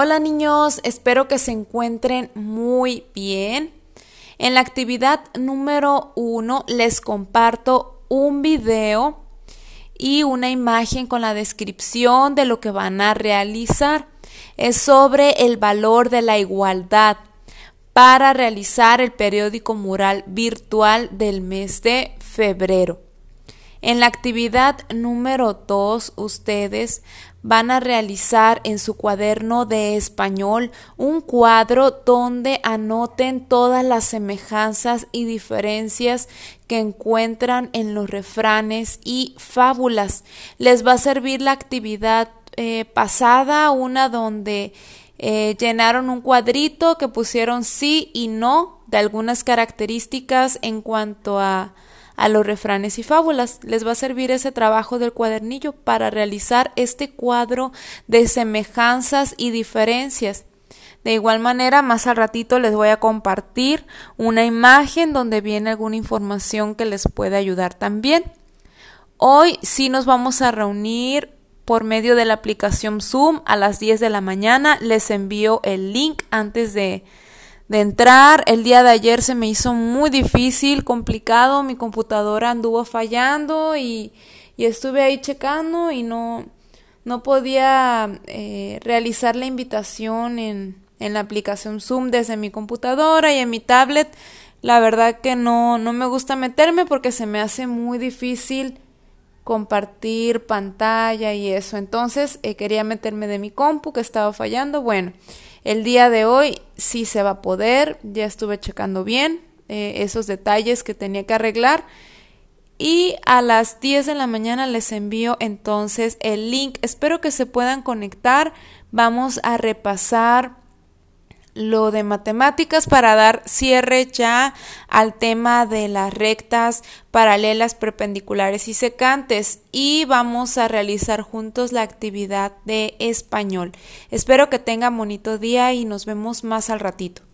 Hola niños, espero que se encuentren muy bien. En la actividad número uno les comparto un video y una imagen con la descripción de lo que van a realizar. Es sobre el valor de la igualdad para realizar el periódico mural virtual del mes de febrero. En la actividad número 2, ustedes van a realizar en su cuaderno de español un cuadro donde anoten todas las semejanzas y diferencias que encuentran en los refranes y fábulas. Les va a servir la actividad eh, pasada, una donde eh, llenaron un cuadrito que pusieron sí y no de algunas características en cuanto a a los refranes y fábulas. Les va a servir ese trabajo del cuadernillo para realizar este cuadro de semejanzas y diferencias. De igual manera, más al ratito les voy a compartir una imagen donde viene alguna información que les puede ayudar también. Hoy sí nos vamos a reunir por medio de la aplicación Zoom a las 10 de la mañana. Les envío el link antes de, de entrar. El día de ayer se me hizo muy difícil, complicado, mi computadora anduvo fallando y, y estuve ahí checando y no, no podía eh, realizar la invitación en, en la aplicación Zoom desde mi computadora y en mi tablet. La verdad que no, no me gusta meterme porque se me hace muy difícil compartir pantalla y eso. Entonces eh, quería meterme de mi compu que estaba fallando. Bueno, el día de hoy sí se va a poder, ya estuve checando bien eh, esos detalles que tenía que arreglar. Y a las 10 de la mañana les envío entonces el link. Espero que se puedan conectar. Vamos a repasar lo de matemáticas para dar cierre ya al tema de las rectas paralelas, perpendiculares y secantes y vamos a realizar juntos la actividad de español. Espero que tengan bonito día y nos vemos más al ratito.